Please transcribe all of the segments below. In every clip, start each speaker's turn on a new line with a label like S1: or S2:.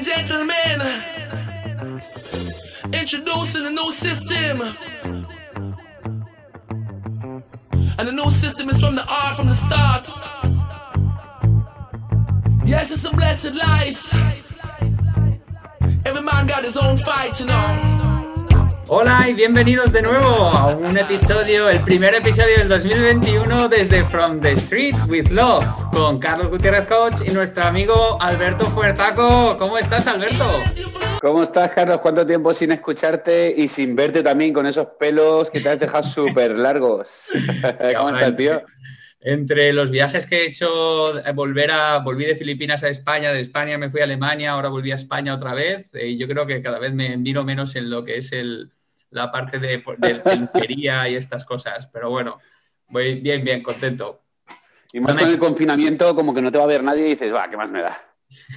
S1: and gentlemen, introducing a new system. And the new system is from the art from the start. Yes, it's a blessed life. Every man got his own fight, you know.
S2: Hola y bienvenidos de nuevo a un episodio, el primer episodio del 2021 desde From the Street with Love con Carlos Gutiérrez Coach y nuestro amigo Alberto Fuertaco. ¿Cómo estás, Alberto?
S3: ¿Cómo estás, Carlos? ¿Cuánto tiempo sin escucharte y sin verte también con esos pelos que te has dejado súper largos? ¿Cómo estás, tío?
S2: Entre los viajes que he hecho, eh, volver a, volví de Filipinas a España, de España me fui a Alemania, ahora volví a España otra vez. Y eh, yo creo que cada vez me miro menos en lo que es el, la parte de, de, y estas cosas. Pero bueno, voy bien, bien, contento.
S3: Y más con el confinamiento, como que no te va a ver nadie y dices, va, ¿qué más me da?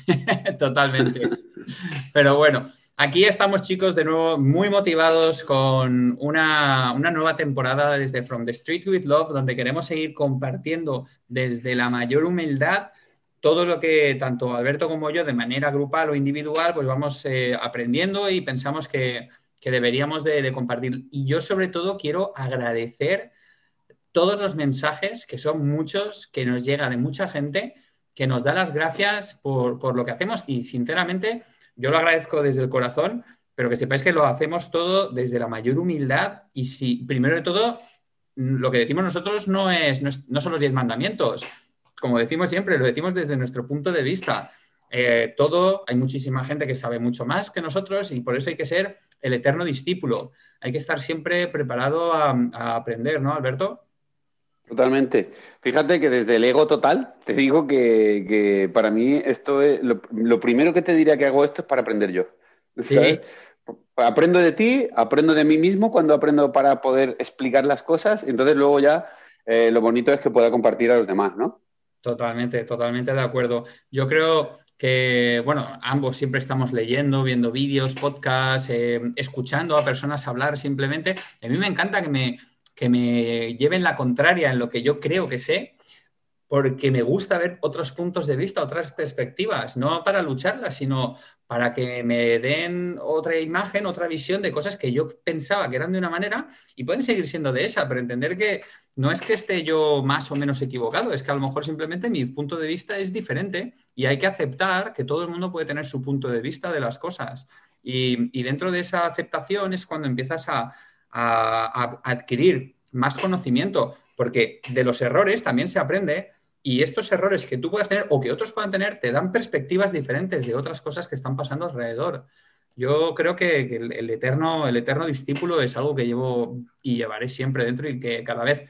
S2: Totalmente. Pero bueno, aquí estamos chicos de nuevo muy motivados con una, una, nueva temporada desde From the Street with Love, donde queremos seguir compartiendo desde la mayor humildad todo lo que tanto Alberto como yo, de manera grupal o individual, pues vamos eh, aprendiendo y pensamos que que deberíamos de, compartir. Y yo sobre todo quiero agradecer todos los mensajes, que son muchos, que nos llegan de mucha gente, que nos da las gracias por, lo que hacemos y sinceramente yo lo agradezco desde el corazón, pero que sepáis que lo hacemos todo desde la mayor humildad y si, primero de todo, lo que decimos nosotros no, es, no, son los diez mandamientos, como decimos siempre, lo decimos desde nuestro punto de vista. Eh, todo, hay muchísima gente que sabe mucho más que nosotros y por eso hay que ser el eterno discípulo. Hay que estar siempre preparado a, aprender, ¿no, Alberto?
S3: Totalmente. Fíjate que desde el ego total te digo que, para mí esto es lo, primero que te diría que hago esto es para aprender yo. Aprendo de ti, aprendo de mí mismo cuando aprendo para poder explicar las cosas, entonces luego ya eh, lo bonito es que pueda compartir a los demás, ¿no?
S2: Totalmente, totalmente de acuerdo. Yo creo que, bueno, ambos siempre estamos leyendo, viendo vídeos, podcasts, eh, escuchando a personas hablar simplemente. A mí me encanta que me, que me lleven la contraria en lo que yo creo que sé, porque me gusta ver otros puntos de vista, otras perspectivas, no para lucharlas, sino para que me den otra imagen, otra visión de cosas que yo pensaba que eran de una manera y pueden seguir siendo de esa, pero entender que no es que esté yo más o menos equivocado, es que a lo mejor simplemente mi punto de vista es diferente y hay que aceptar que todo el mundo puede tener su punto de vista de las cosas. Y, dentro de esa aceptación es cuando empiezas a adquirir más conocimiento, porque de los errores también se aprende y estos errores que tú puedas tener o que otros puedan tener te dan perspectivas diferentes de otras cosas que están pasando alrededor. Yo creo que, el, eterno, el eterno discípulo es algo que llevo y llevaré siempre dentro y que cada vez,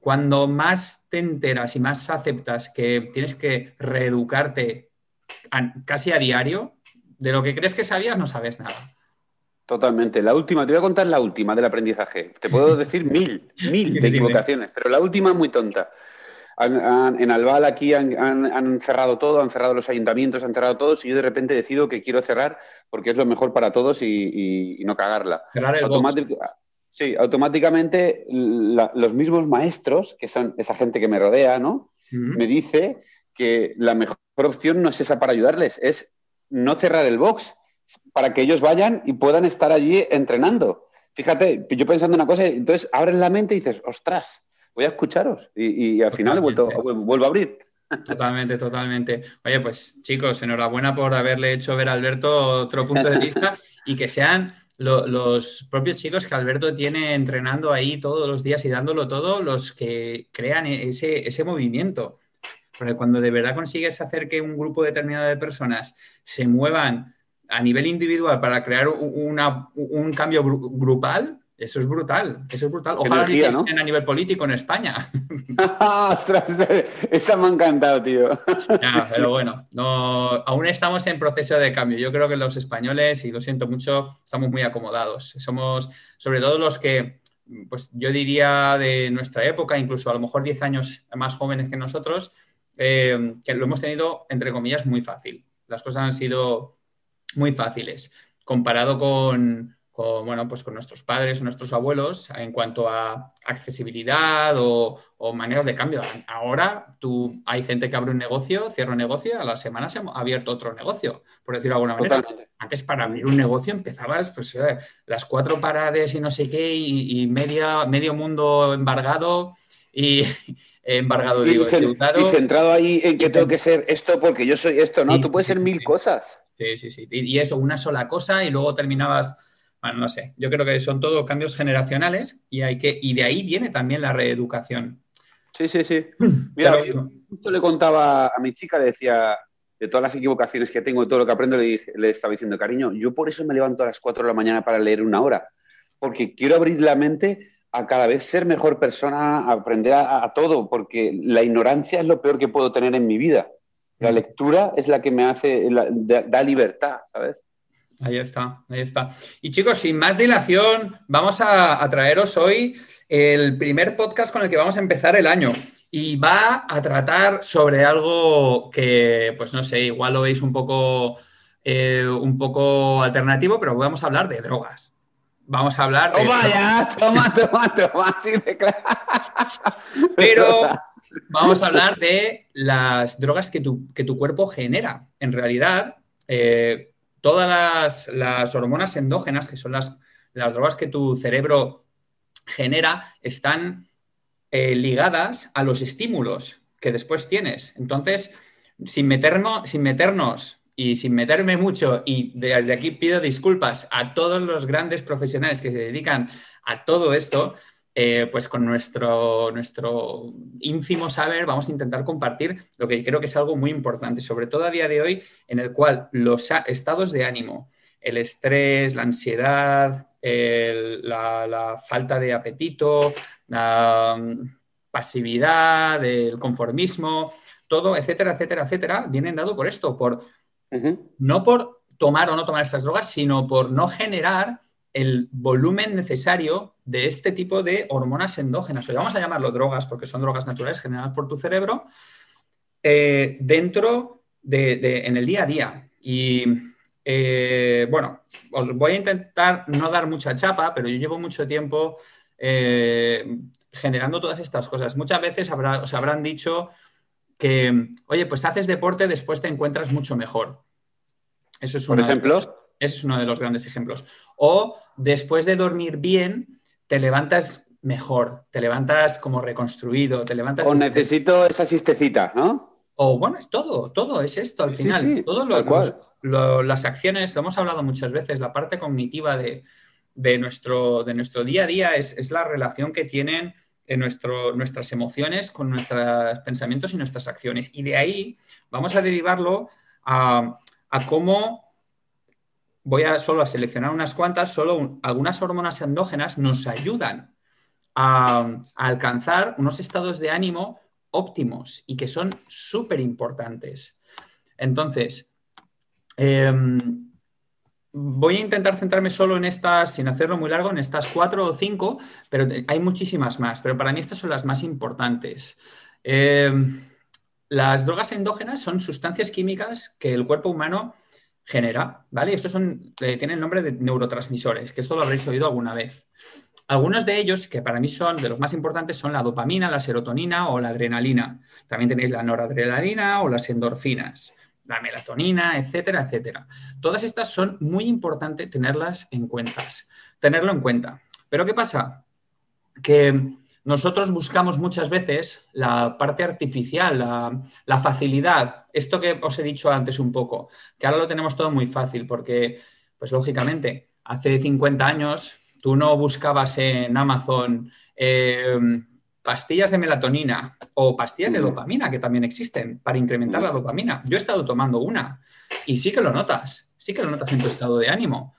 S2: cuando más te enteras y más aceptas que tienes que reeducarte casi a diario, de lo que crees que sabías no sabes nada.
S3: Totalmente. La última, te voy a contar la última del aprendizaje. Te puedo decir mil, mil de equivocaciones, pero la última es muy tonta en Albal aquí han, cerrado todo, han cerrado los ayuntamientos, han cerrado todos y yo de repente decido que quiero cerrar porque es lo mejor para todos y, no cagarla. Sí, automáticamente los mismos maestros, que son esa gente que me rodea, ¿no? Me dice que la mejor opción no es esa para ayudarles, es no cerrar el box para que ellos vayan y puedan estar allí entrenando. Fíjate, yo pensando una cosa, entonces abres la mente y dices, ostras, voy a escucharos y, al final vuelto, vuelvo a abrir.
S2: Totalmente, totalmente. Oye, pues chicos, enhorabuena por haberle hecho ver a Alberto otro punto de vista y que sean los propios chicos que Alberto tiene entrenando ahí todos los días y dándolo todo los que crean ese, ese movimiento. Porque cuando de verdad consigues hacer que un grupo determinado de personas se muevan a nivel individual para crear un cambio grupal, eso es brutal, eso es brutal. Ojalá que ¿no? a nivel político en España.
S3: ¡Ostras! Esa me ha encantado, tío.
S2: pero bueno, no, aún estamos en proceso de cambio. Yo creo que los españoles, y lo siento mucho, estamos muy acomodados. Somos, sobre todo los que, pues yo diría de nuestra época, incluso a lo mejor 10 años más jóvenes que nosotros, eh, que lo hemos tenido, entre comillas, muy fácil. Las cosas han sido muy fáciles comparado con con, bueno, pues con nuestros padres, nuestros abuelos, en cuanto a accesibilidad o, maneras de cambio. Ahora tú, hay gente que abre un negocio, cierra un negocio, a la semana se ha abierto otro negocio, por decirlo de alguna manera. Antes para abrir un negocio empezabas pues, eh, las cuatro paradas y no sé qué, y, media, medio mundo embargado y embargado, digo,
S3: y, centrado ahí en que tengo que ser esto porque yo soy esto, ¿no? tú puedes ser mil cosas.
S2: Sí, sí, sí. Y eso, una sola cosa y luego terminabas bueno, no sé, yo creo que son todo cambios generacionales y, hay que, y de ahí viene también la reeducación.
S3: Sí, sí, sí. Mira, justo le contaba a mi chica, le decía, de todas las equivocaciones que tengo, de todo lo que aprendo, le, le estaba diciendo, cariño, yo por eso me levanto a las 4 de la mañana para leer una hora, porque quiero abrir la mente a cada vez ser mejor persona, a aprender a, todo, porque la ignorancia es lo peor que puedo tener en mi vida. La mm. lectura es la que me hace, da libertad, ¿sabes?
S2: Ahí está, ahí está. Y chicos, sin más dilación, vamos a, traeros hoy el primer podcast con el que vamos a empezar el año. Y va a tratar sobre algo que, pues no sé, igual lo veis un poco, eh, un poco alternativo, pero vamos a hablar de drogas. Vamos a hablar de.
S3: Toma ya, toma, toma, toma,
S2: Pero vamos a hablar de las drogas que tu, que tu cuerpo genera. En realidad, eh, todas las, hormonas endógenas, que son las, las, drogas que tu cerebro genera, están eh, ligadas a los estímulos que después tienes. Entonces, sin meternos, sin meternos y sin meterme mucho, y desde aquí pido disculpas a todos los grandes profesionales que se dedican a todo esto, eh, pues con nuestro, nuestro ínfimo saber vamos a intentar compartir lo que creo que es algo muy importante, sobre todo a día de hoy, en el cual los estados de ánimo, el estrés, la ansiedad, la, falta de apetito, la mm, pasividad, el conformismo, todo, etcétera, etcétera, etcétera, vienen dado por esto, por no por tomar o no tomar estas drogas, sino por no generar el volumen necesario de este tipo de hormonas endógenas, o vamos a llamarlo drogas porque son drogas naturales generadas por tu cerebro, eh, dentro de, en el día a día. Y eh, bueno, os voy a intentar no dar mucha chapa, pero yo llevo mucho tiempo eh, generando todas estas cosas. Muchas veces os habrán dicho que, oye, pues haces deporte, después te encuentras mucho mejor.
S3: Eso es Por ejemplo.
S2: Ese es uno de los grandes ejemplos. O después de dormir bien, te levantas mejor, te levantas como reconstruido, te levantas...
S3: O necesito esa sistecita, ¿no?
S2: O bueno, es todo, todo es esto al final. Sí, todo las acciones, lo hemos hablado muchas veces, la parte cognitiva de, nuestro, de nuestro día a día es, la relación que tienen en nuestro, nuestras emociones con nuestros pensamientos y nuestras acciones. Y de ahí vamos a derivarlo a, a cómo voy a solo a seleccionar unas cuantas, solo algunas hormonas endógenas nos ayudan a, alcanzar unos estados de ánimo óptimos y que son súper importantes. Entonces, em, voy a intentar centrarme solo en estas, sin hacerlo muy largo, en estas cuatro o cinco, pero hay muchísimas más, pero para mí estas son las más importantes. Em, las drogas endógenas son sustancias químicas que el cuerpo humano genera, ¿vale? Estos son, eh, tienen el nombre de neurotransmisores, que esto lo habréis oído alguna vez. Algunos de ellos, que para mí son de los más importantes, son la dopamina, la serotonina o la adrenalina. También tenéis la noradrenalina o las endorfinas, la melatonina, etcétera, etcétera. Todas estas son muy importantes tenerlas en cuenta, tenerlo en cuenta. Pero ¿qué pasa? Que nosotros buscamos muchas veces la parte artificial, la, facilidad, esto que os he dicho antes un poco, que ahora lo tenemos todo muy fácil porque, pues lógicamente, hace 50 años tú no buscabas en Amazon em, pastillas de melatonina o pastillas de dopamina, que también existen, para incrementar la dopamina. Yo he estado tomando una y sí que lo notas, sí que lo notas en tu estado de ánimo.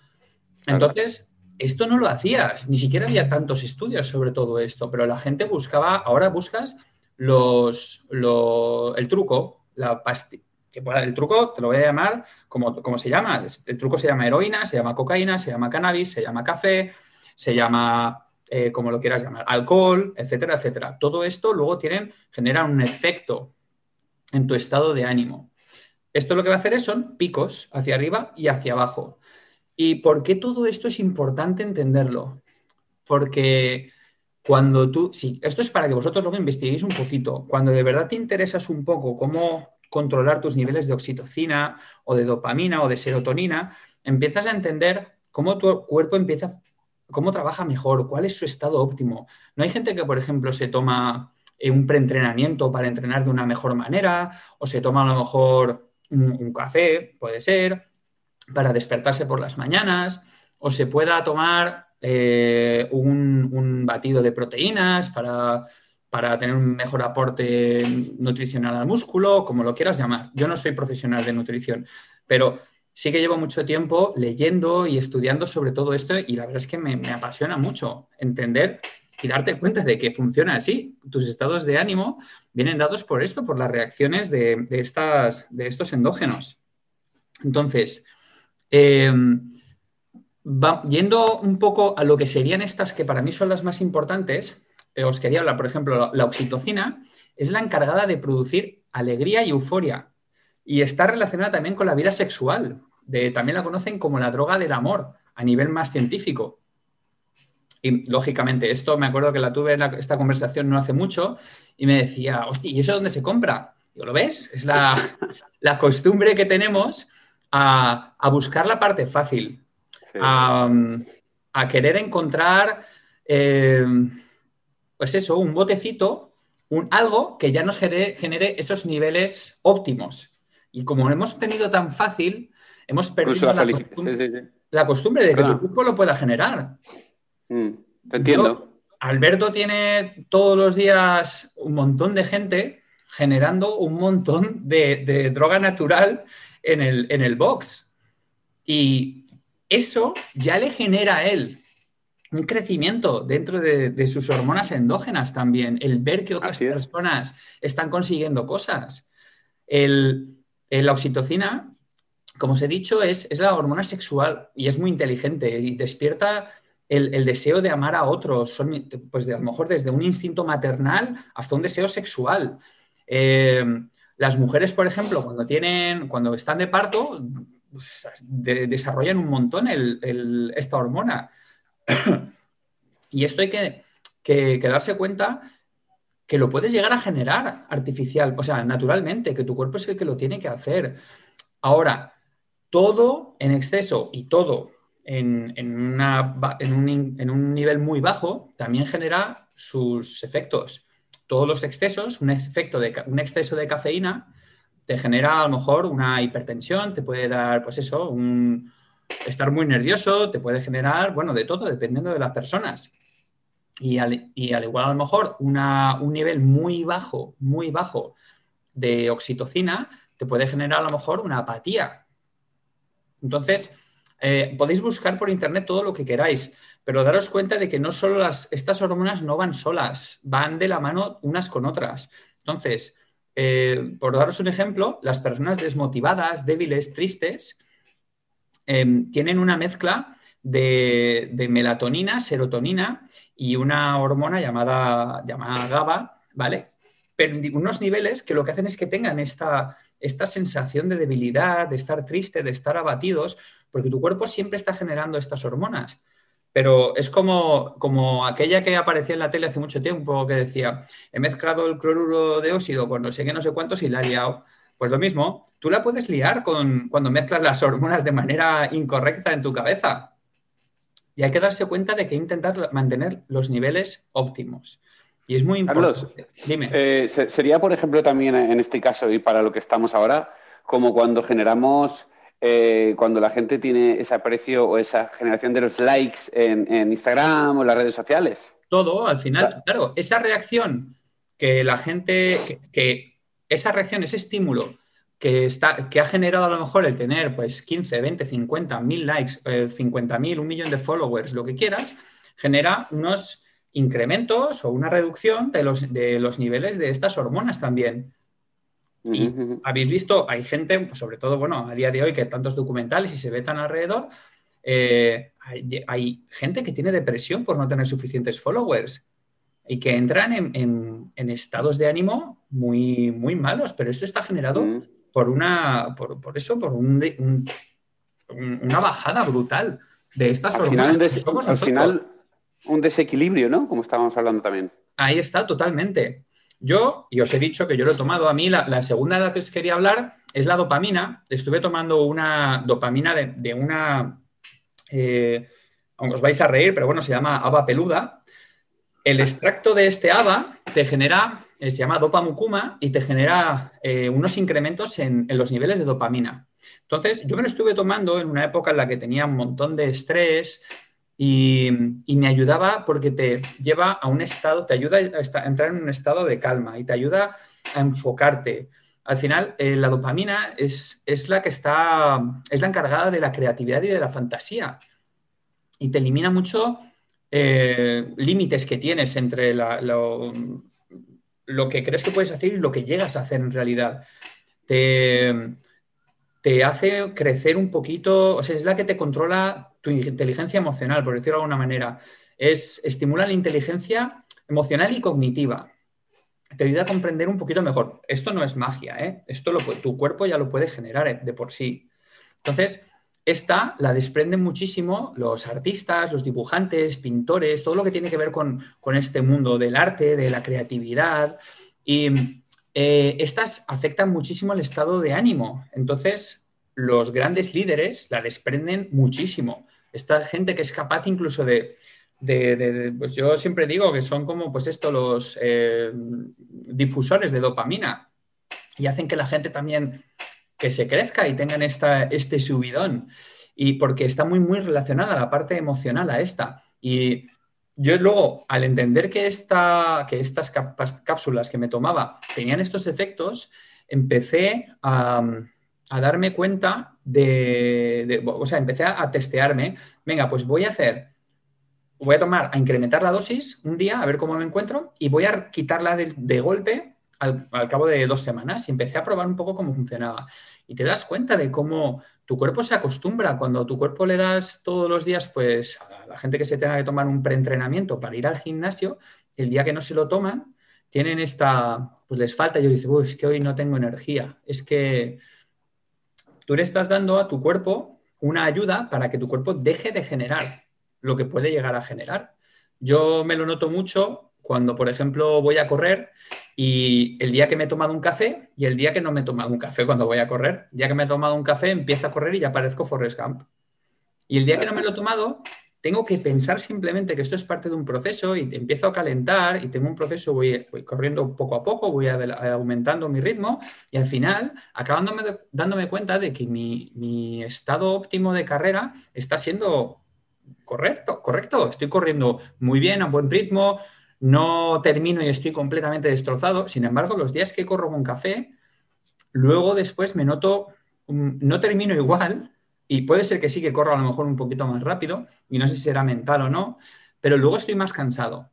S2: Entonces, esto no lo hacías, ni siquiera había tantos estudios sobre todo esto, pero la gente buscaba, ahora buscas los, el truco, la pastilla. El truco te lo voy a llamar como, como se llama. El truco se llama heroína, se llama cocaína, se llama cannabis, se llama café, se llama eh, como lo quieras llamar, alcohol, etcétera, etcétera. Todo esto luego tienen, genera un efecto en tu estado de ánimo. Esto lo que va a hacer es, son picos hacia arriba y hacia abajo. ¿Y por qué todo esto es importante entenderlo? Porque cuando tú, sí, esto es para que vosotros luego investiguéis un poquito, cuando de verdad te interesas un poco cómo controlar tus niveles de oxitocina o de dopamina o de serotonina, empiezas a entender cómo tu cuerpo empieza, cómo trabaja mejor, cuál es su estado óptimo. No hay gente que, por ejemplo, se toma eh, un preentrenamiento para entrenar de una mejor manera o se toma a lo mejor un, café, puede ser, para despertarse por las mañanas o se pueda tomar eh, un, batido de proteínas para, para, tener un mejor aporte nutricional al músculo, como lo quieras llamar. Yo no soy profesional de nutrición, pero sí que llevo mucho tiempo leyendo y estudiando sobre todo esto y la verdad es que me, apasiona mucho entender y darte cuenta de que funciona así. Tus estados de ánimo vienen dados por esto, por las reacciones de, estas, de estos endógenos. Entonces, em, yendo un poco a lo que serían estas que para mí son las más importantes, eh, os quería hablar, por ejemplo, la oxitocina es la encargada de producir alegría y euforia y está relacionada también con la vida sexual también la conocen como la droga del amor a nivel más científico. Y lógicamente, esto me acuerdo que la tuve en esta conversación no hace mucho y me decía, hostia, ¿y eso dónde se compra? Yo, ¿lo ves? Es la, costumbre que tenemos a, buscar la parte fácil, a, querer encontrar, eh, pues eso, un botecito, un, algo que ya nos genere, genere esos niveles óptimos. Y como hemos tenido tan fácil, Hemos perdido la, costumbre, de que tu cuerpo lo pueda generar.
S3: Mm, te entiendo.
S2: Alberto tiene todos los días un montón de gente generando un montón de, droga natural en el, en el box. Y eso ya le genera a él un crecimiento dentro de, sus hormonas endógenas también, el ver que otras personas están consiguiendo cosas. El, la oxitocina como os he dicho, es, la hormona sexual y es muy inteligente y despierta el, deseo de amar a otros, son, pues de, a lo mejor desde un instinto maternal hasta un deseo sexual. Eh, las mujeres, por ejemplo, cuando tienen, cuando están de parto, pues, desarrollan un montón esta hormona. y esto hay que, que, darse cuenta que lo puedes llegar a generar artificial, o sea, naturalmente, que tu cuerpo es el que lo tiene que hacer. Ahora, todo en exceso y todo en, un, nivel muy bajo también genera sus efectos. Todos los excesos, un, efecto de, un exceso de cafeína te genera a lo mejor una hipertensión, te puede dar, pues eso, un estar muy nervioso, te puede generar, bueno, de todo, dependiendo de las personas. Y al, igual a lo mejor un nivel muy bajo, muy bajo de oxitocina te puede generar a lo mejor una apatía, entonces, eh, podéis buscar por internet todo lo que queráis, pero daros cuenta de que no solo las, estas hormonas no van solas, van de la mano unas con otras. Entonces, eh, por daros un ejemplo, las personas desmotivadas, débiles, tristes, em, tienen una mezcla de, melatonina, serotonina y una hormona llamada, llamada GABA, ¿vale? Pero unos niveles que lo que hacen es que tengan esta, esta sensación de debilidad, de estar triste, de estar abatidos, porque tu cuerpo siempre está generando estas hormonas. Pero es como, como aquella que aparecía en la tele hace mucho tiempo que decía, he mezclado el cloruro de óxido con no sé qué, no sé cuántos y la he liado. Pues lo mismo, tú la puedes liar con, cuando mezclas las hormonas de manera incorrecta en tu cabeza. Y hay que darse cuenta de que intentar mantener los niveles óptimos. Y es muy importante.
S3: Dime. Eh, sería, por ejemplo, también en este caso y para lo que estamos ahora, como cuando generamos, eh, cuando la gente tiene ese aprecio o esa generación de los likes en, Instagram o las redes sociales.
S2: Todo, al final, claro, esa reacción que la gente, que, esa reacción, ese estímulo que, está, que ha generado a lo mejor el tener pues 15, 20, 50, mil likes, 50 eh, mil, un millón de followers, lo que quieras, genera unos incrementos o una reducción de los, de los niveles de estas hormonas también. Y habéis visto, hay gente, sobre todo, bueno, a día de hoy que tantos documentales y se ve tan alrededor, eh, hay, gente que tiene depresión por no tener suficientes followers y que entran en, estados de ánimo muy, muy malos, pero esto está generado por una, por, eso, por un, una bajada brutal de estas
S3: al Final al final, un desequilibrio, ¿no? Como estábamos hablando también.
S2: Ahí está, totalmente. Yo, y os he dicho que yo lo he tomado, a mí la, segunda de la que os quería hablar es la dopamina. Estuve tomando una dopamina de, una, eh, os vais a reír, pero bueno, se llama haba peluda. El extracto de este haba te genera, eh, se llama dopamucuma y te genera eh, unos incrementos en, en los niveles de dopamina. Entonces, yo me lo estuve tomando en una época en la que tenía un montón de estrés, y, me ayudaba porque te lleva a un estado, te ayuda a entrar en un estado de calma y te ayuda a enfocarte. Al final, eh, la dopamina es, la que está, es la encargada de la creatividad y de la fantasía. Y te elimina mucho eh, límites que tienes entre lo, lo, que crees que puedes hacer y lo que llegas a hacer en realidad. Te, te hace crecer un poquito, o sea, es la que te controla tu inteligencia emocional, por decirlo de alguna manera. Es, estimula la inteligencia emocional y cognitiva. Te ayuda a comprender un poquito mejor. Esto no es magia, ¿eh? Esto lo, tu cuerpo ya lo puede generar de por sí. Entonces, esta la desprenden muchísimo los artistas, los dibujantes, pintores, todo lo que tiene que ver con, con este mundo del arte, de la creatividad. Y eh, estas afectan muchísimo el estado de ánimo. Entonces, los grandes líderes la desprenden muchísimo. Esta gente que es capaz incluso de, pues yo siempre digo que son como, pues esto, los eh, difusores de dopamina y hacen que la gente también que se crezca y tengan esta, este subidón. Y porque está muy, muy relacionada la parte emocional a esta. Y yo luego, al entender que, esta, que estas cápsulas que me tomaba tenían estos efectos, empecé a, darme cuenta de, o sea, empecé a, testearme, venga, pues voy a hacer, voy a tomar, a incrementar la dosis un día, a ver cómo me encuentro, y voy a quitarla de, golpe al, cabo de dos semanas. Y empecé a probar un poco cómo funcionaba. Y te das cuenta de cómo tu cuerpo se acostumbra. Cuando tu cuerpo le das todos los días, pues a la gente que se tenga que tomar un preentrenamiento para ir al gimnasio, el día que no se lo toman, tienen esta, pues les falta. Y yo digo, es que hoy no tengo energía. Es que tú le estás dando a tu cuerpo una ayuda para que tu cuerpo deje de generar lo que puede llegar a generar. Yo me lo noto mucho cuando, por ejemplo, voy a correr y el día que me he tomado un café y el día que no me he tomado un café cuando voy a correr. Día que me he tomado un café, empiezo a correr y ya parezco Forrest Gump. Y el día que no me lo he tomado, tengo que pensar simplemente que esto es parte de un proceso y empiezo a calentar y tengo un proceso, voy, corriendo poco a poco, voy aumentando mi ritmo y al final acabándome dándome cuenta de que mi, mi estado óptimo de carrera está siendo correcto, correcto. Estoy corriendo muy bien, a buen ritmo, no termino y estoy completamente destrozado. Sin embargo, los días que corro con café, luego después me noto, no termino igual, y puede ser que sí que corro a lo mejor un poquito más rápido, y no sé si será mental o no, pero luego estoy más cansado.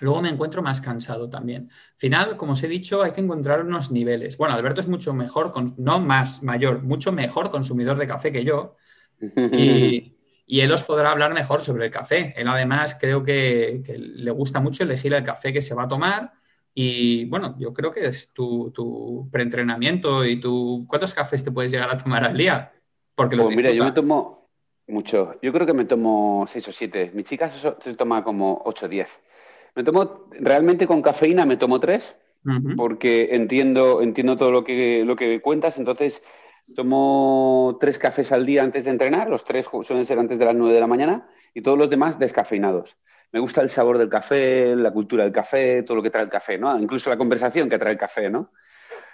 S2: Luego me encuentro más cansado también. Al final, como os he dicho, hay que encontrar unos niveles. Bueno, Alberto es mucho mejor, no más mayor, mucho mejor consumidor de café que yo. Y, y él os podrá hablar mejor sobre el café. Él además creo que, le gusta mucho elegir el café que se va a tomar y bueno, yo creo que es tu, preentrenamiento y tu... ¿Cuántos cafés te puedes llegar a tomar al día?
S3: Porque los pues mira, yo me tomo mucho. Yo creo que me tomo seis o siete. Mi chica se, toma como ocho o diez. Me tomo, realmente con cafeína me tomo tres, porque entiendo, entiendo todo lo que, lo que cuentas, entonces Tomo tres cafés al día antes de entrenar, los tres suelen ser antes de las nueve de la mañana y todos los demás descafeinados. Me gusta el sabor del café, la cultura del café, todo lo que trae el café, ¿no? Incluso la conversación que trae el café, ¿no?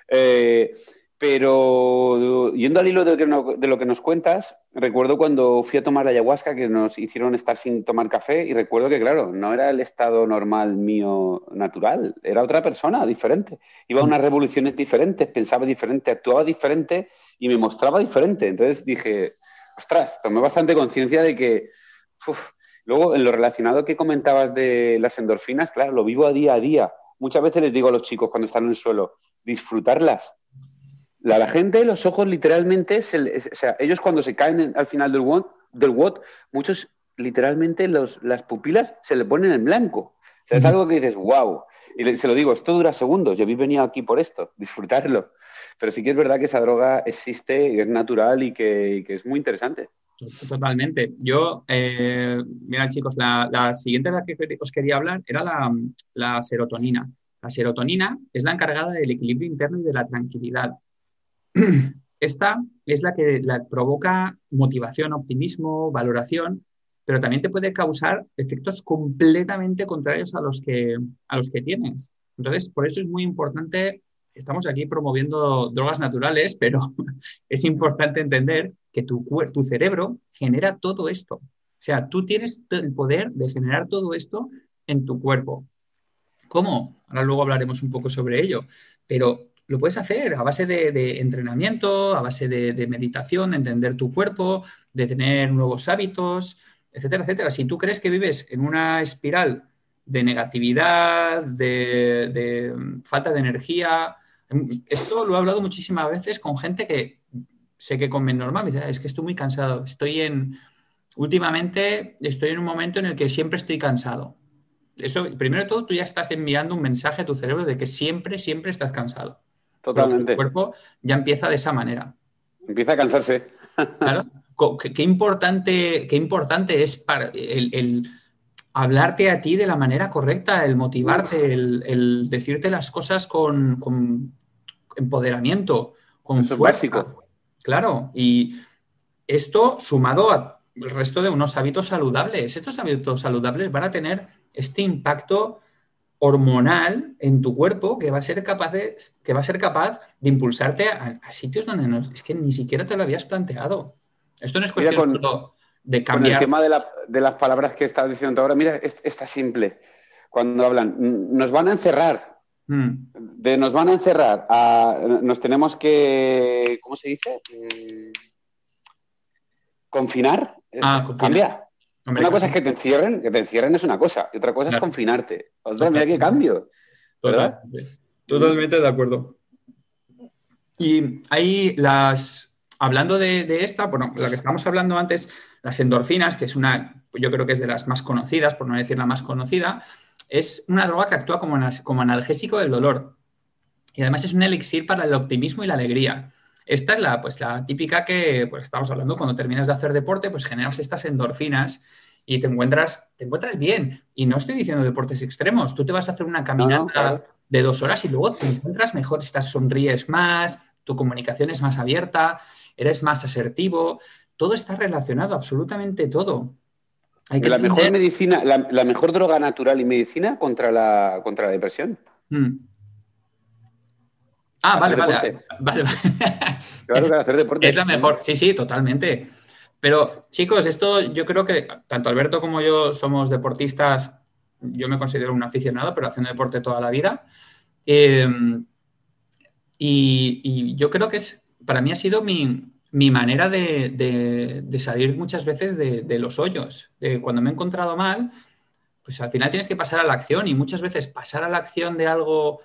S3: Eh, pero yendo al hilo de, de, lo que nos cuentas, recuerdo cuando fui a tomar ayahuasca que nos hicieron estar sin tomar café y recuerdo que, claro, no era el estado normal mío natural, era otra persona diferente. Iba a unas revoluciones diferentes, pensaba diferente, actuaba diferente y me mostraba diferente. Entonces dije, ostras, tomé bastante conciencia de que... Luego, en lo relacionado que comentabas de las endorfinas, claro, lo vivo a día a día. Muchas veces les digo a los chicos cuando están en el suelo, disfrutarlas. La, la gente, los ojos literalmente, o sea, ellos cuando se caen al final del WOT, del WOT muchos literalmente los, las pupilas se le ponen en blanco. O sea, es algo que dices, wow. Y se lo digo, esto dura segundos, yo he venido aquí por esto, disfrutarlo. Pero sí que es verdad que esa droga existe, es natural y que, es muy interesante.
S2: Totalmente. Yo, eh, mira chicos, la, siguiente de la que os quería hablar era la, serotonina. La serotonina es la encargada del equilibrio interno y de la tranquilidad. Esta es la que la provoca motivación, optimismo, valoración, pero también te puede causar efectos completamente contrarios a los que, a los que tienes. Entonces, por eso es muy importante estamos aquí promoviendo drogas naturales, pero es importante entender que tu, tu cerebro genera todo esto. O sea, tú tienes el poder de generar todo esto en tu cuerpo. ¿Cómo? Ahora luego hablaremos un poco sobre ello, pero lo puedes hacer a base de, entrenamiento, a base de, meditación, de entender tu cuerpo, de tener nuevos hábitos, etcétera, etcétera. Si tú crees que vives en una espiral de negatividad, de falta de energía, esto lo he hablado muchísimas veces con gente que sé que comen normal, me dice, ah, es que estoy muy cansado, estoy en, últimamente estoy en un momento en el que siempre estoy cansado. Eso, primero de todo, tú ya estás enviando un mensaje a tu cerebro de que siempre, siempre estás cansado.
S3: Totalmente.
S2: El cuerpo ya empieza de esa manera.
S3: Empieza a cansarse.
S2: Claro. Qué, importante, qué importante es para el hablarte a ti de la manera correcta, el motivarte, el, decirte las cosas con, empoderamiento, con
S3: Eso básico.
S2: Claro, y esto sumado al resto de unos hábitos saludables. Estos hábitos saludables van a tener este impacto hormonal en tu cuerpo que va a ser capaz de, que va a ser capaz de impulsarte a, sitios donde no, es que ni siquiera te lo habías planteado. Esto no es cuestión de de cambiar.
S3: el tema de, las palabras que estás diciendo ahora, mira, está simple. Cuando hablan, nos van a encerrar. Mm. De nos van a encerrar nos tenemos que, ¿cómo se dice? Mm, confinar.
S2: Ah,
S3: Cambia. una cosa es que te encierren, que te encierren es una cosa, y otra cosa es confinarte. Ostras, mira qué cambio.
S2: Totalmente de acuerdo. Y ahí las, hablando de, de, esta, bueno, la que estábamos hablando antes, las endorfinas, que es una, yo creo que es de las más conocidas, por no decir la más conocida, es una droga que actúa como, como analgésico del dolor. Y además es un elixir para el optimismo y la alegría. Esta es la, pues, la típica que pues, estamos hablando cuando terminas de hacer deporte, pues generas estas endorfinas y te encuentras, te encuentras bien. Y no estoy diciendo deportes extremos, tú te vas a hacer una caminata de dos horas y luego te encuentras mejor, estás sonríes más, tu comunicación es más abierta, eres más asertivo, todo está relacionado, absolutamente todo.
S3: la mejor medicina, la, mejor droga natural y medicina contra la, contra la depresión.
S2: Hmm. Ah, vale, vale, vale,
S3: Claro que hacer deporte.
S2: Es la mejor, sí, sí, totalmente. Pero chicos, esto yo creo que tanto Alberto como yo somos deportistas, yo me considero un aficionado, pero haciendo deporte toda la vida. Em, y, yo creo que es, para mí ha sido mi, mi manera de, salir muchas veces de, los hoyos. cuando me he encontrado mal, pues al final tienes que pasar a la acción y muchas veces pasar a la acción de algo,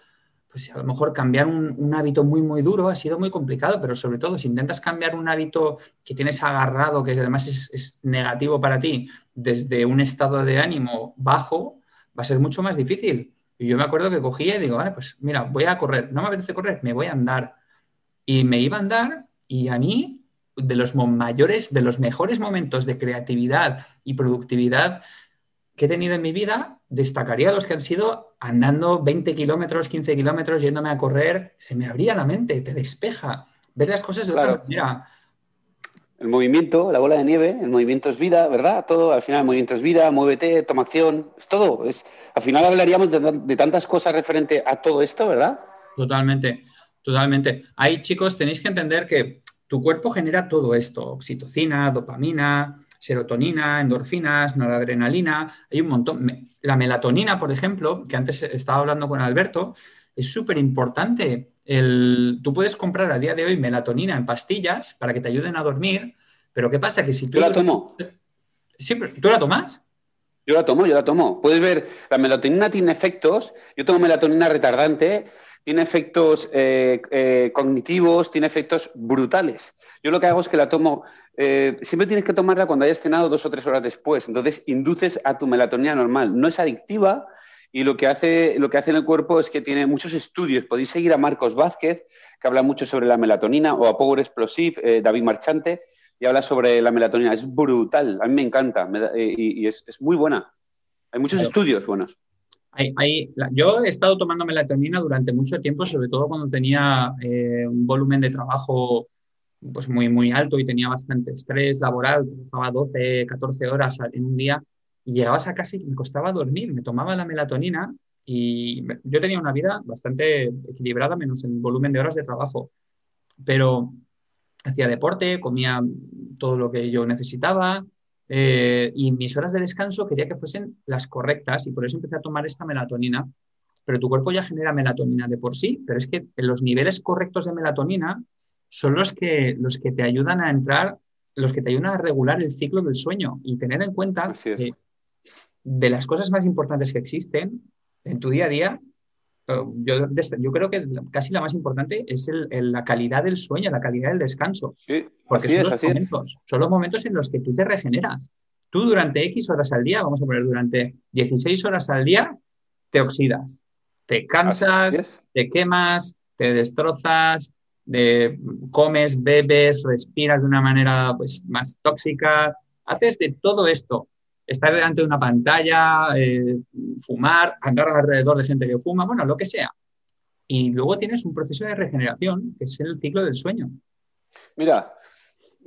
S2: pues a lo mejor cambiar un, hábito muy, muy duro ha sido muy complicado, pero sobre todo si intentas cambiar un hábito que tienes agarrado, que además es, negativo para ti, desde un estado de ánimo bajo, va a ser mucho más difícil. Y yo me acuerdo que cogía y digo, vale, pues mira, voy a correr, no me apetece correr, me voy a andar. Y me iba a andar y a mí de los mayores, de los mejores momentos de creatividad y productividad que he tenido en mi vida, destacaría los que han sido andando 20 kilómetros, 15 kilómetros, yéndome a correr, se me abría la mente, te despeja, ves las cosas de otra manera.
S3: El movimiento, la bola de nieve, el movimiento es vida, ¿verdad? Todo, al final el movimiento es vida, muévete, toma acción, es todo. Es, al final hablaríamos de, de tantas cosas referente a todo esto, ¿verdad?
S2: Totalmente, totalmente. Ahí, chicos, tenéis que entender que tu cuerpo genera todo esto, oxitocina, dopamina, serotonina, endorfinas, noradrenalina, hay un montón. La melatonina, por ejemplo, que antes estaba hablando con Alberto, es súper importante. Tú puedes comprar a día de hoy melatonina en pastillas para que te ayuden a dormir, pero ¿qué pasa? Que si tú...
S3: Yo la tomo.
S2: Sí, ¿tú la tomas?
S3: Yo la tomo, yo la tomo. Puedes ver, la melatonina tiene efectos, yo tomo melatonina retardante tiene efectos eh, eh, cognitivos, tiene efectos brutales. Yo lo que hago es que la tomo, eh, siempre tienes que tomarla cuando hayas cenado dos o tres horas después, entonces induces a tu melatonina normal. No es adictiva Y lo que, hace, lo que hace en el cuerpo es que tiene muchos estudios. Podéis seguir a Marcos Vázquez, que habla mucho sobre la melatonina, o a Power Explosive, David Marchante, y habla sobre la melatonina. Es brutal, a mí me encanta y, es, muy buena. Hay muchos estudios buenos.
S2: Yo he estado tomando melatonina durante mucho tiempo, sobre todo cuando tenía eh, un volumen de trabajo pues muy, muy alto y tenía bastante estrés laboral, trabajaba 12, 14 horas en un día y llegabas a casa y me costaba dormir, me tomaba la melatonina y yo tenía una vida bastante equilibrada, menos en volumen de horas de trabajo, pero hacía deporte, comía todo lo que yo necesitaba eh, y mis horas de descanso quería que fuesen las correctas y por eso empecé a tomar esta melatonina. Pero tu cuerpo ya genera melatonina de por sí, pero es que los niveles correctos de melatonina son los que, los que te ayudan a entrar, los que te ayudan a regular el ciclo del sueño y tener en cuenta que de las cosas más importantes que existen en tu día a día, yo, yo creo que casi la más importante es la calidad del sueño, la calidad del descanso.
S3: Sí, porque son, los
S2: momentos, son los momentos en los que tú te regeneras. Tú durante X horas al día, vamos a poner durante 16 horas al día, te oxidas, te cansas, te quemas, te destrozas, de comes, bebes, respiras de una manera pues, más tóxica, haces de todo esto. Estar delante de una pantalla, eh, fumar, andar alrededor de gente que fuma, bueno, lo que sea. Y luego tienes un proceso de regeneración, que es el ciclo del sueño.
S3: Mira,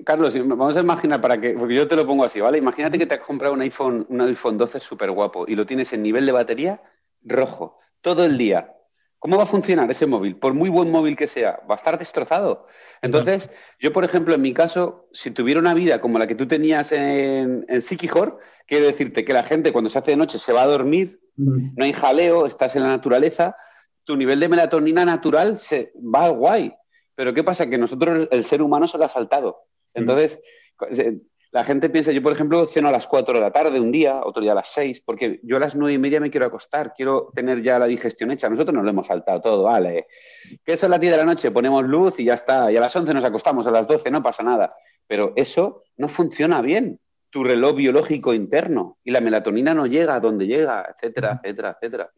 S3: Carlos, vamos a imaginar para que, porque yo te lo pongo así, ¿vale? Imagínate que te has comprado un iPhone, un iPhone 12 súper guapo y lo tienes en nivel de batería rojo todo el día. ¿Cómo va a funcionar ese móvil? Por muy buen móvil que sea, va a estar destrozado. Entonces, yo, por ejemplo, en mi caso, si tuviera una vida como la que tú tenías en, en quiero decirte que la gente cuando se hace de noche se va a dormir, no hay jaleo, estás en la naturaleza, tu nivel de melatonina natural se va guay. Pero ¿qué pasa? Que nosotros, el ser humano, se lo ha saltado. Entonces, la gente piensa, yo por ejemplo ceno a las 4 de la tarde un día, otro día a las 6, porque yo a las 9 y media me quiero acostar, quiero tener ya la digestión hecha. Nosotros nos lo hemos saltado todo, vale. Que eso a las 10 de la noche ponemos luz y ya está, y a las 11 nos acostamos, a las 12 no pasa nada. Pero eso no funciona bien, tu reloj biológico interno, y la melatonina no llega a donde llega, etcétera, etcétera, etcétera.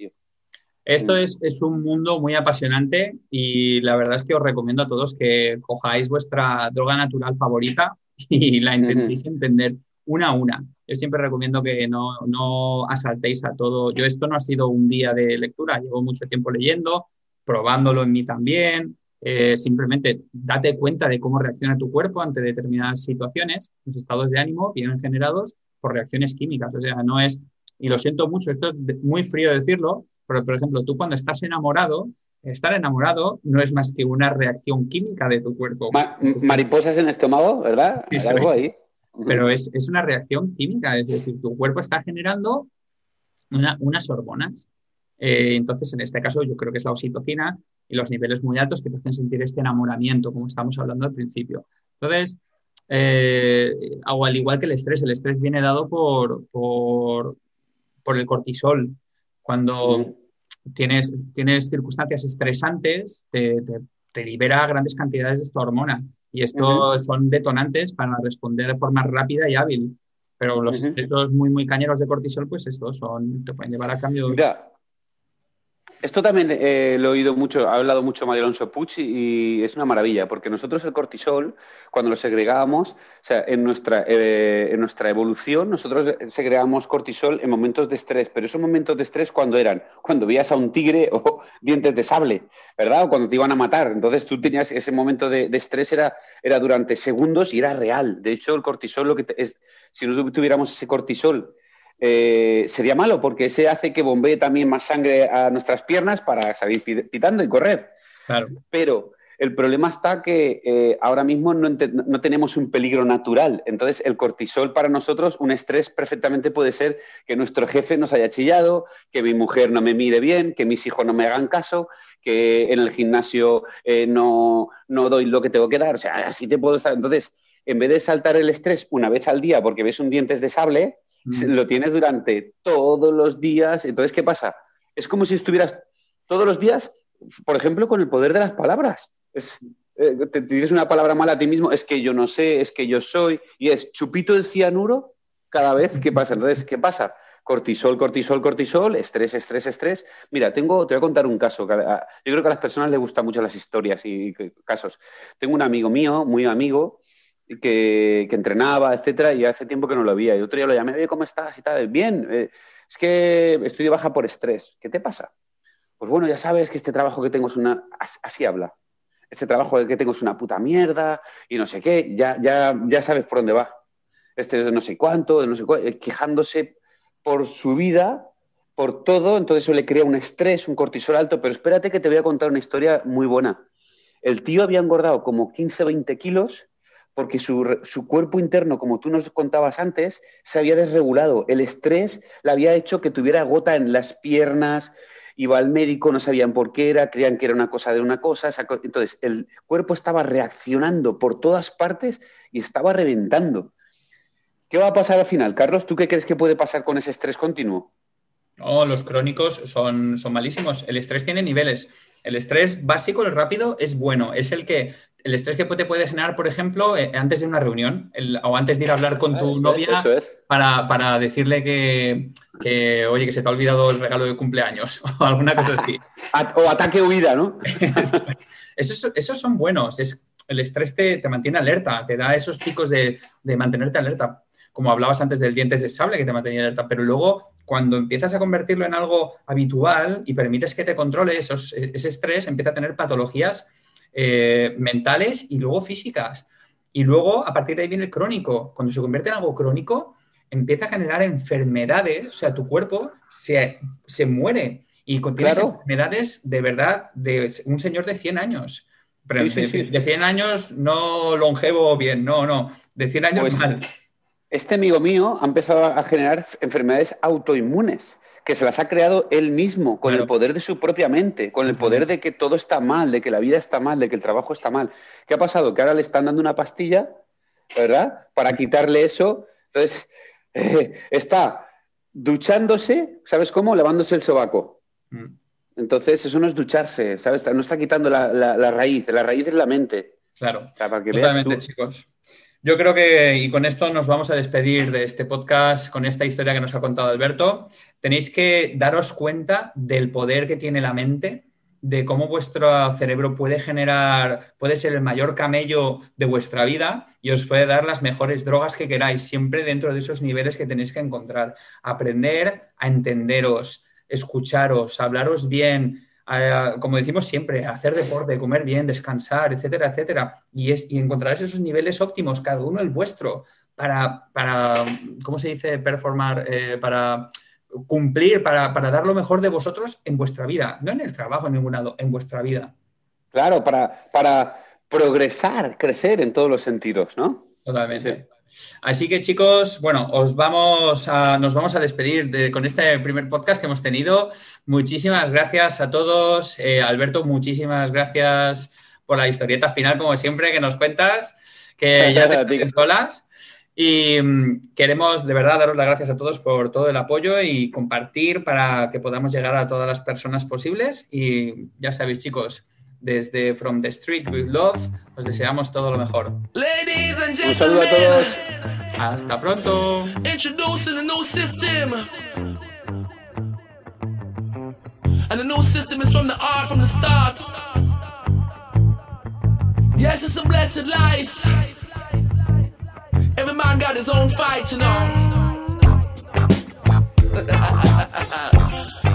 S2: Esto es, es, un mundo muy apasionante y la verdad es que os recomiendo a todos que cojáis vuestra droga natural favorita y la intentéis entender una a una. Yo siempre recomiendo que no, no asaltéis a todo. Yo esto no ha sido un día de lectura, llevo mucho tiempo leyendo, probándolo en mí también. Eh, simplemente date cuenta de cómo reacciona tu cuerpo ante determinadas situaciones. Los estados de ánimo vienen generados por reacciones químicas. O sea, no es, y lo siento mucho, esto es muy frío decirlo, pero por ejemplo, tú cuando estás enamorado, estar enamorado no es más que una reacción química de tu cuerpo.
S3: mariposas en el estómago, ¿verdad? algo ahí.
S2: Pero es, una reacción química, es decir, tu cuerpo está generando unas hormonas. Eh, entonces, en este caso, yo creo que es la oxitocina y los niveles muy altos que te hacen sentir este enamoramiento, como estamos hablando al principio. Entonces, eh, al igual que el estrés, el estrés viene dado por, por, el cortisol. Cuando, tienes, tienes circunstancias estresantes, te, te, libera grandes cantidades de esta hormona. Y esto son detonantes para responder de forma rápida y hábil. Pero los uh muy, muy cañeros de cortisol, pues estos son, te pueden llevar a cambios.
S3: Esto también eh, lo he oído mucho, ha hablado mucho Mario Alonso Pucci y es una maravilla, porque nosotros el cortisol, cuando lo segregábamos, o sea, en nuestra, eh, en nuestra evolución, nosotros segregábamos cortisol en momentos de estrés, pero esos momentos de estrés, cuando eran? Cuando veías a un tigre o dientes de sable, ¿verdad? O cuando te iban a matar. Entonces tú tenías ese momento de, estrés, era, era durante segundos y era real. De hecho, el cortisol, lo que es, si no tuviéramos ese cortisol, eh, sería malo porque ese hace que bombee también más sangre a nuestras piernas para salir pitando y correr. Pero el problema está que eh, ahora mismo no, tenemos un peligro natural. Entonces, el cortisol para nosotros, un estrés perfectamente puede ser que nuestro jefe nos haya chillado, que mi mujer no me mire bien, que mis hijos no me hagan caso, que en el gimnasio eh, no, no, doy lo que tengo que dar. O sea, así te puedo estar. Entonces, en vez de saltar el estrés una vez al día porque ves un dientes de sable, lo tienes durante todos los días. Entonces, ¿qué pasa? Es como si estuvieras todos los días, por ejemplo, con el poder de las palabras. Es, eh, te dices una palabra mala a ti mismo, es que yo no sé, es que yo soy, y es chupito de cianuro cada vez que pasa. Entonces, ¿qué pasa? cortisol, cortisol, cortisol, estrés, estrés, estrés. Mira, tengo, te voy a contar un caso. Yo creo que a las personas les gustan mucho las historias y casos. Tengo un amigo mío, muy amigo, que, entrenaba, etcétera, y hace tiempo que no lo había. Y otro día lo llamé, oye, ¿cómo estás? Y tal. Bien, eh, es que estoy de baja por estrés. ¿Qué te pasa? Pues bueno, ya sabes que este trabajo que tengo es una... Así habla. Este trabajo que tengo es una puta mierda y no sé qué. Ya, ya, ya sabes por dónde va. Este es de no sé cuánto, de no sé cuánto, eh, quejándose por su vida, por todo. Entonces eso le crea un estrés, un cortisol alto. Pero espérate que te voy a contar una historia muy buena. El tío había engordado como 15, 20 kilos porque su, cuerpo interno, como tú nos contabas antes, se había desregulado. El estrés le había hecho que tuviera gota en las piernas, iba al médico, no sabían por qué era, creían que era una cosa de una cosa. Entonces, el cuerpo estaba reaccionando por todas partes y estaba reventando. ¿Qué va a pasar al final? Carlos, ¿tú qué crees que puede pasar con ese estrés continuo?
S2: No, los crónicos son, son malísimos. El estrés tiene niveles. El estrés básico, el rápido, es bueno. Es el que el estrés que te puede generar, por ejemplo, eh, antes de una reunión o antes de ir a hablar con tu novia para, decirle que, oye, que se te ha olvidado el regalo de cumpleaños o alguna cosa así.
S3: o ataque huida, ¿no?
S2: esos, son buenos. Es, el estrés te, mantiene alerta, te da esos picos de, mantenerte alerta. Como hablabas antes del dientes de sable que te mantenía alerta, pero luego cuando empiezas a convertirlo en algo habitual y permites que te controle ese estrés, empieza a tener patologías eh, mentales y luego físicas. Y luego, a partir de ahí viene el crónico. Cuando se convierte en algo crónico, empieza a generar enfermedades, o sea, tu cuerpo se, muere y contiene enfermedades de verdad de un señor de 100 años. Pero de, 100 años no longevo bien, no, no, de 100 años pues mal.
S3: Este amigo mío ha empezado a generar enfermedades autoinmunes que se las ha creado él mismo, con el poder de su propia mente, con el poder de que todo está mal, de que la vida está mal, de que el trabajo está mal. ¿Qué ha pasado? Que ahora le están dando una pastilla, ¿verdad? Para quitarle eso. Entonces, eh, está duchándose, ¿sabes cómo? Lavándose el sobaco. Mm. Entonces, eso no es ducharse, ¿sabes? No está quitando la, raíz, la raíz es la mente.
S2: Claro, totalmente, chicos. Yo creo que, y con esto nos vamos a despedir de este podcast, con esta historia que nos ha contado Alberto. Tenéis que daros cuenta del poder que tiene la mente, de cómo vuestro cerebro puede generar, puede ser el mayor camello de vuestra vida y os puede dar las mejores drogas que queráis, siempre dentro de esos niveles que tenéis que encontrar. Aprender a entenderos, escucharos, hablaros bien, como decimos siempre, hacer deporte, comer bien, descansar, etcétera, etcétera. Y, es, y encontrar esos niveles óptimos, cada uno el vuestro, para, para ¿cómo se dice? Performar, eh, para cumplir, para, dar lo mejor de vosotros en vuestra vida, no en el trabajo en ningún lado, en vuestra vida.
S3: Claro, para, para progresar, crecer en todos los sentidos, ¿no?
S2: Totalmente. Así que chicos, bueno, os vamos a, nos vamos a despedir con este primer podcast que hemos tenido. Muchísimas gracias a todos. Eh, Alberto, muchísimas gracias por la historieta final, como siempre, que nos cuentas, que ya te tienes solas. Y mm, queremos de verdad daros las gracias a todos por todo el apoyo y compartir para que podamos llegar a todas las personas posibles. Y ya sabéis, chicos, desde From the Street with Love, os deseamos todo lo mejor.
S3: Un saludo a todos.
S2: Hasta pronto.
S1: Introducing a new system. And the new system is from the art from the start. Yes, it's a blessed life. Every man got his own fight, you know.